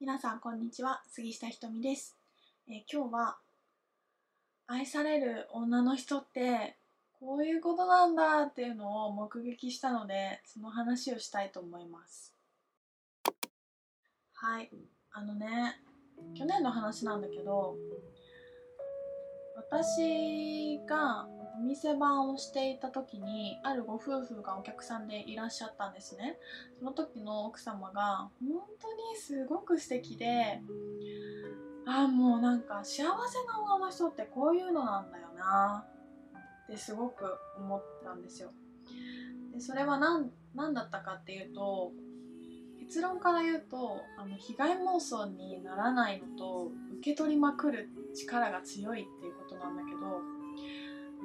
皆さんこんにちは。杉下ひとみです、えー今日は愛される女の人ってこういうことなんだっていうのを目撃したのでその話をしたいと思います。はい。あのね去年の話なんだけど私がお店番をしていた時にあるご夫婦がお客さんでいらっしゃったんですね。その時の奥様が本当にすごく素敵でああもうなんか幸せな女の人ってこういうのなんだよなってすごく思ったんですよ。でそれは何何だったかっていうと結論から言うとあの被害妄想にならないのと受け取りまくる力が強いっていうことなんだけど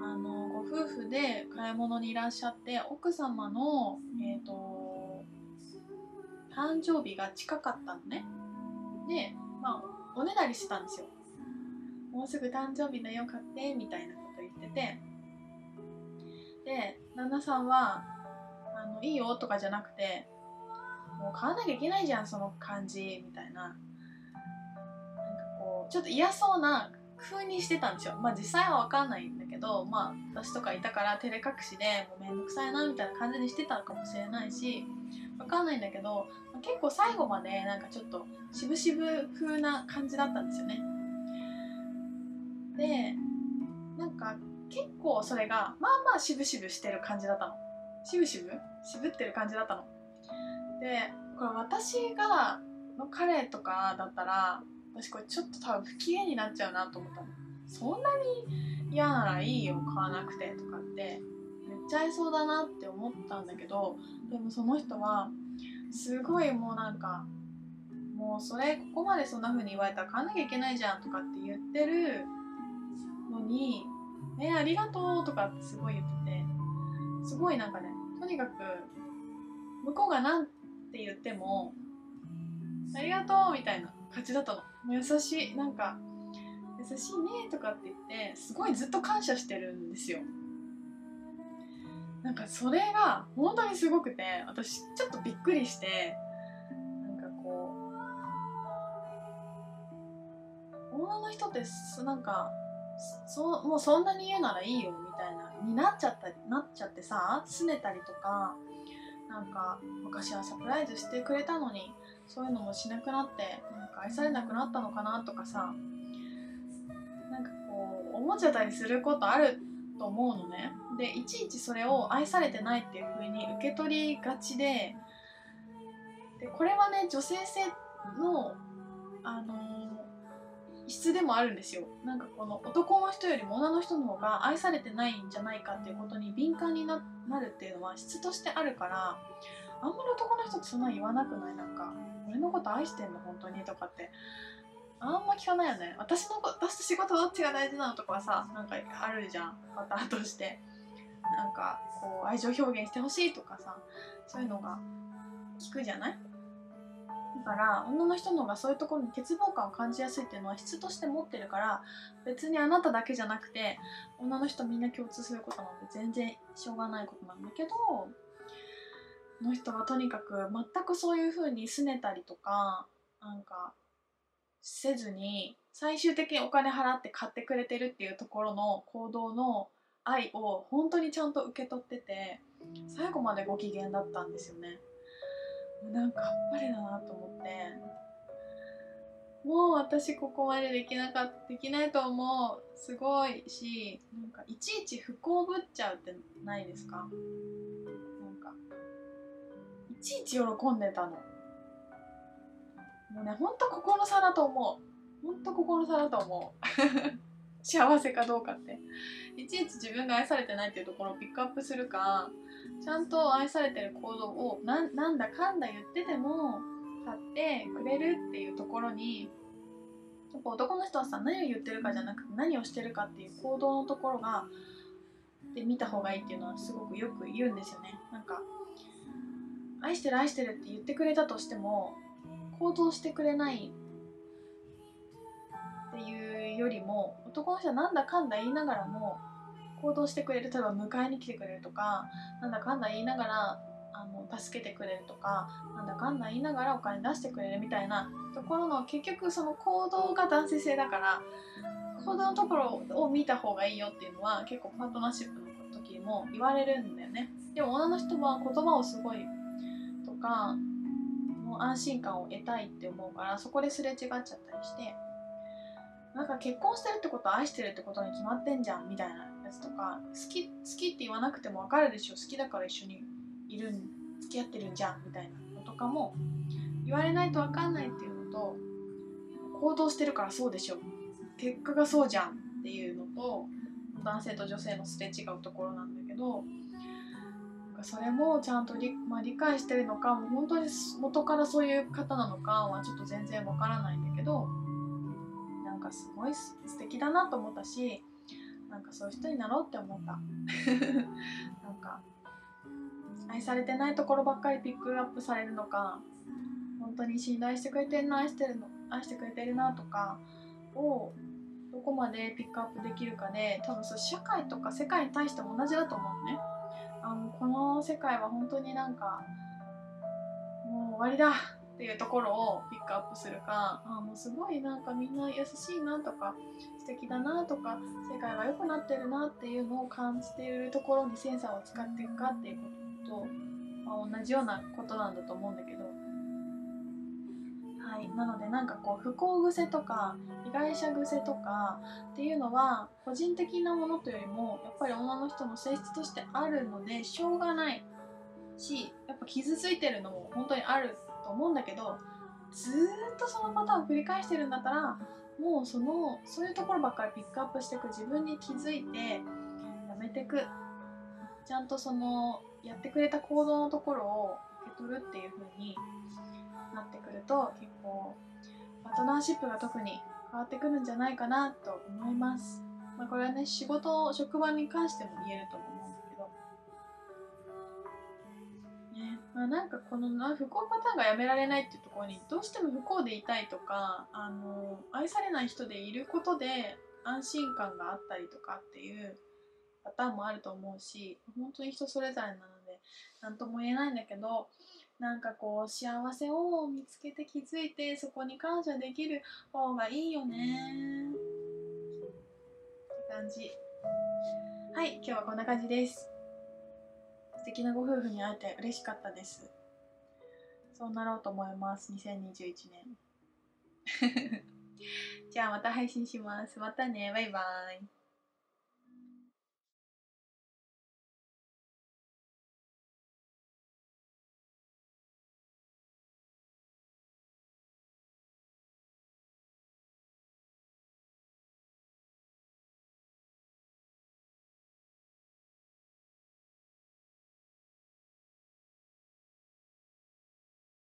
あのご夫婦で買い物にいらっしゃって奥様の、えー、と誕生日が近かったのね。で、まあ、おねだりしてたんですよ。もうすぐ誕生日だよ買ってみたいなこと言ってて。で旦那さんはあのいいよとかじゃなくてもう買わなきゃいけないじゃんその感じみたいな。なんかこうちょっと嫌そうな風にしてたんですよ。まあ実際は分かんないんだけどまあ私とかいたから照れ隠しでもうめんどくさいなみたいな感じにしてたのかもしれないし分かんないんだけど結構最後までなんかちょっと渋々風な感じだったんですよね。でなんか結構それがまあまあ渋々してる感じだったの。渋々？渋ってる感じだったの。でこれ私がの彼とかだったら私これちょっと多分不機嫌になっちゃうなと思ったの。そんなに嫌ならいいよ買わなくてとかって言っちゃ合いそうだなって思ったんだけどでもその人はすごいもうなんかもうそれここまでそんな風に言われたら買わなきゃいけないじゃんとかって言ってるのに「えありがとう」とかってすごい言っててすごいなんかねとにかく向こうが何て言っても「ありがとう」みたいな感じだったの。もう優しい。なんか優しいねとかって言ってすごいずっと感謝してるんですよ。なんかそれが本当にすごくて私ちょっとびっくりしてなんかこう女の人ってそなんかそもうそんなに言うならいいよみたいなになっちゃったりなっちゃってさ拗ねたりとかなんか昔はサプライズしてくれたのにそういうのもしなくなってなんか愛されなくなったのかなとかさなんかこう思っちゃったりすることあると思うのね。でいちいちそれを愛されてないっていう風に受け取りがちででこれはね女性性のあの質でもあるんですよ。なんかこの男の人よりも女の人の方が愛されてないんじゃないかっていうことに敏感になるっていうのは質としてあるからあんまり男の人ってそんな言わなくない？なんか俺のこと愛してんの？本当に？とかって。あんま聞かないよね。私の私と仕事どっちが大事なのとかはさなんかあるじゃん。パターンとして。なんかこう愛情表現してほしいとかさそういうのが聞くじゃない？から女の人の方がそういうところに欠乏感を感じやすいっていうのは質として持ってるから別にあなただけじゃなくて女の人みんな共通することなんて全然しょうがないことなんだけどの人はとにかく全くそういう風に拗ねたりとかなんかせずに最終的にお金払って買ってくれてるっていうところの行動の愛を本当にちゃんと受け取ってて最後までご機嫌だったんですよね。なんかあっぱれだなと思って。もう私ここまでできなかできないと思う。すごいしなんかいちいち不幸ぶっちゃうってないですか？なんかいちいち喜んでたの。もうねほんと心の差だと思う。ほんと心の差だと思う。幸せかどうかって。いちいち自分が愛されてないっていうところをピックアップするかちゃんと愛されてる行動をななんだかんだ言ってても買ってくれるっていうところにやっぱ男の人はさ何を言ってるかじゃなくて何をしてるかっていう行動のところがで見た方がいいっていうのはすごくよく言うんですよね。なんか愛してる愛してるって言ってくれたとしても行動してくれないっていうよりも男の人はなんだかんだ言いながらも行動してくれる例えば迎えに来てくれるとかなんだかんだ言いながらあの助けてくれるとかなんだかんだ言いながらお金出してくれるみたいなところの結局その行動が男性性だから行動のところを見た方がいいよっていうのは結構パートナーシップの時も言われるんだよね。でも女の人は言葉をすごいとかもう安心感を得たいって思うからそこですれ違っちゃったりしてなんか結婚してるってことは愛してるってことに決まってんじゃんみたいなつとか好き好きって言わなくても分かるでしょ。好きだから一緒にいるん付き合ってるんじゃんみたいなのとかも言われないと分かんないっていうのと行動してるからそうでしょ。結果がそうじゃんっていうのと男性と女性のすれ違うところなんだけどそれもちゃんと理,、まあ、理解してるのかもう本当に元からそういう方なのかはちょっと全然わからないんだけどなんかすごい素敵だなと思ったしなんかそういう人になろうって思った。なんか愛されてないところばっかりピックアップされるのか本当に信頼してくれてるの愛してるの愛してくれてるなとかをどこまでピックアップできるかで多分そう社会とか世界に対しても同じだと思うね。あのこの世界は本当になんかもう終わりだ。っていうところをピックアップするかあもうすごいなんかみんな優しいなとか素敵だなとか世界が良くなってるなっていうのを感じているところにセンサーを使っていくかっていうことと、まあ、同じようなことなんだと思うんだけど。はい。なのでなんかこう不幸癖とか被害者癖とかっていうのは個人的なものというよりもやっぱり女の人の性質としてあるのでしょうがないしやっぱ傷ついてるのも本当にあると思うんだけどずっとそのパターンを繰り返してるんだったらもうそのそういうところばっかりピックアップしていく自分に気づいてやめていくちゃんとそのやってくれた行動のところを受け取るっていう風になってくると結構パートナーシップが特に変わってくるんじゃないかなと思います。まあ、これはね仕事職場に関しても言えると思うあ、なんかこのな不幸パターンがやめられないっていうところにどうしても不幸でいたいとかあの愛されない人でいることで安心感があったりとかっていうパターンもあると思うし本当に人それぞれなので何とも言えないんだけどなんかこう幸せを見つけて気づいてそこに感謝できる方がいいよね。って感じ。はい今日はこんな感じです。素敵なご夫婦に会えて嬉しかったです。そうなろうと思います。2021年。じゃあまた配信します。またね。バイバイ。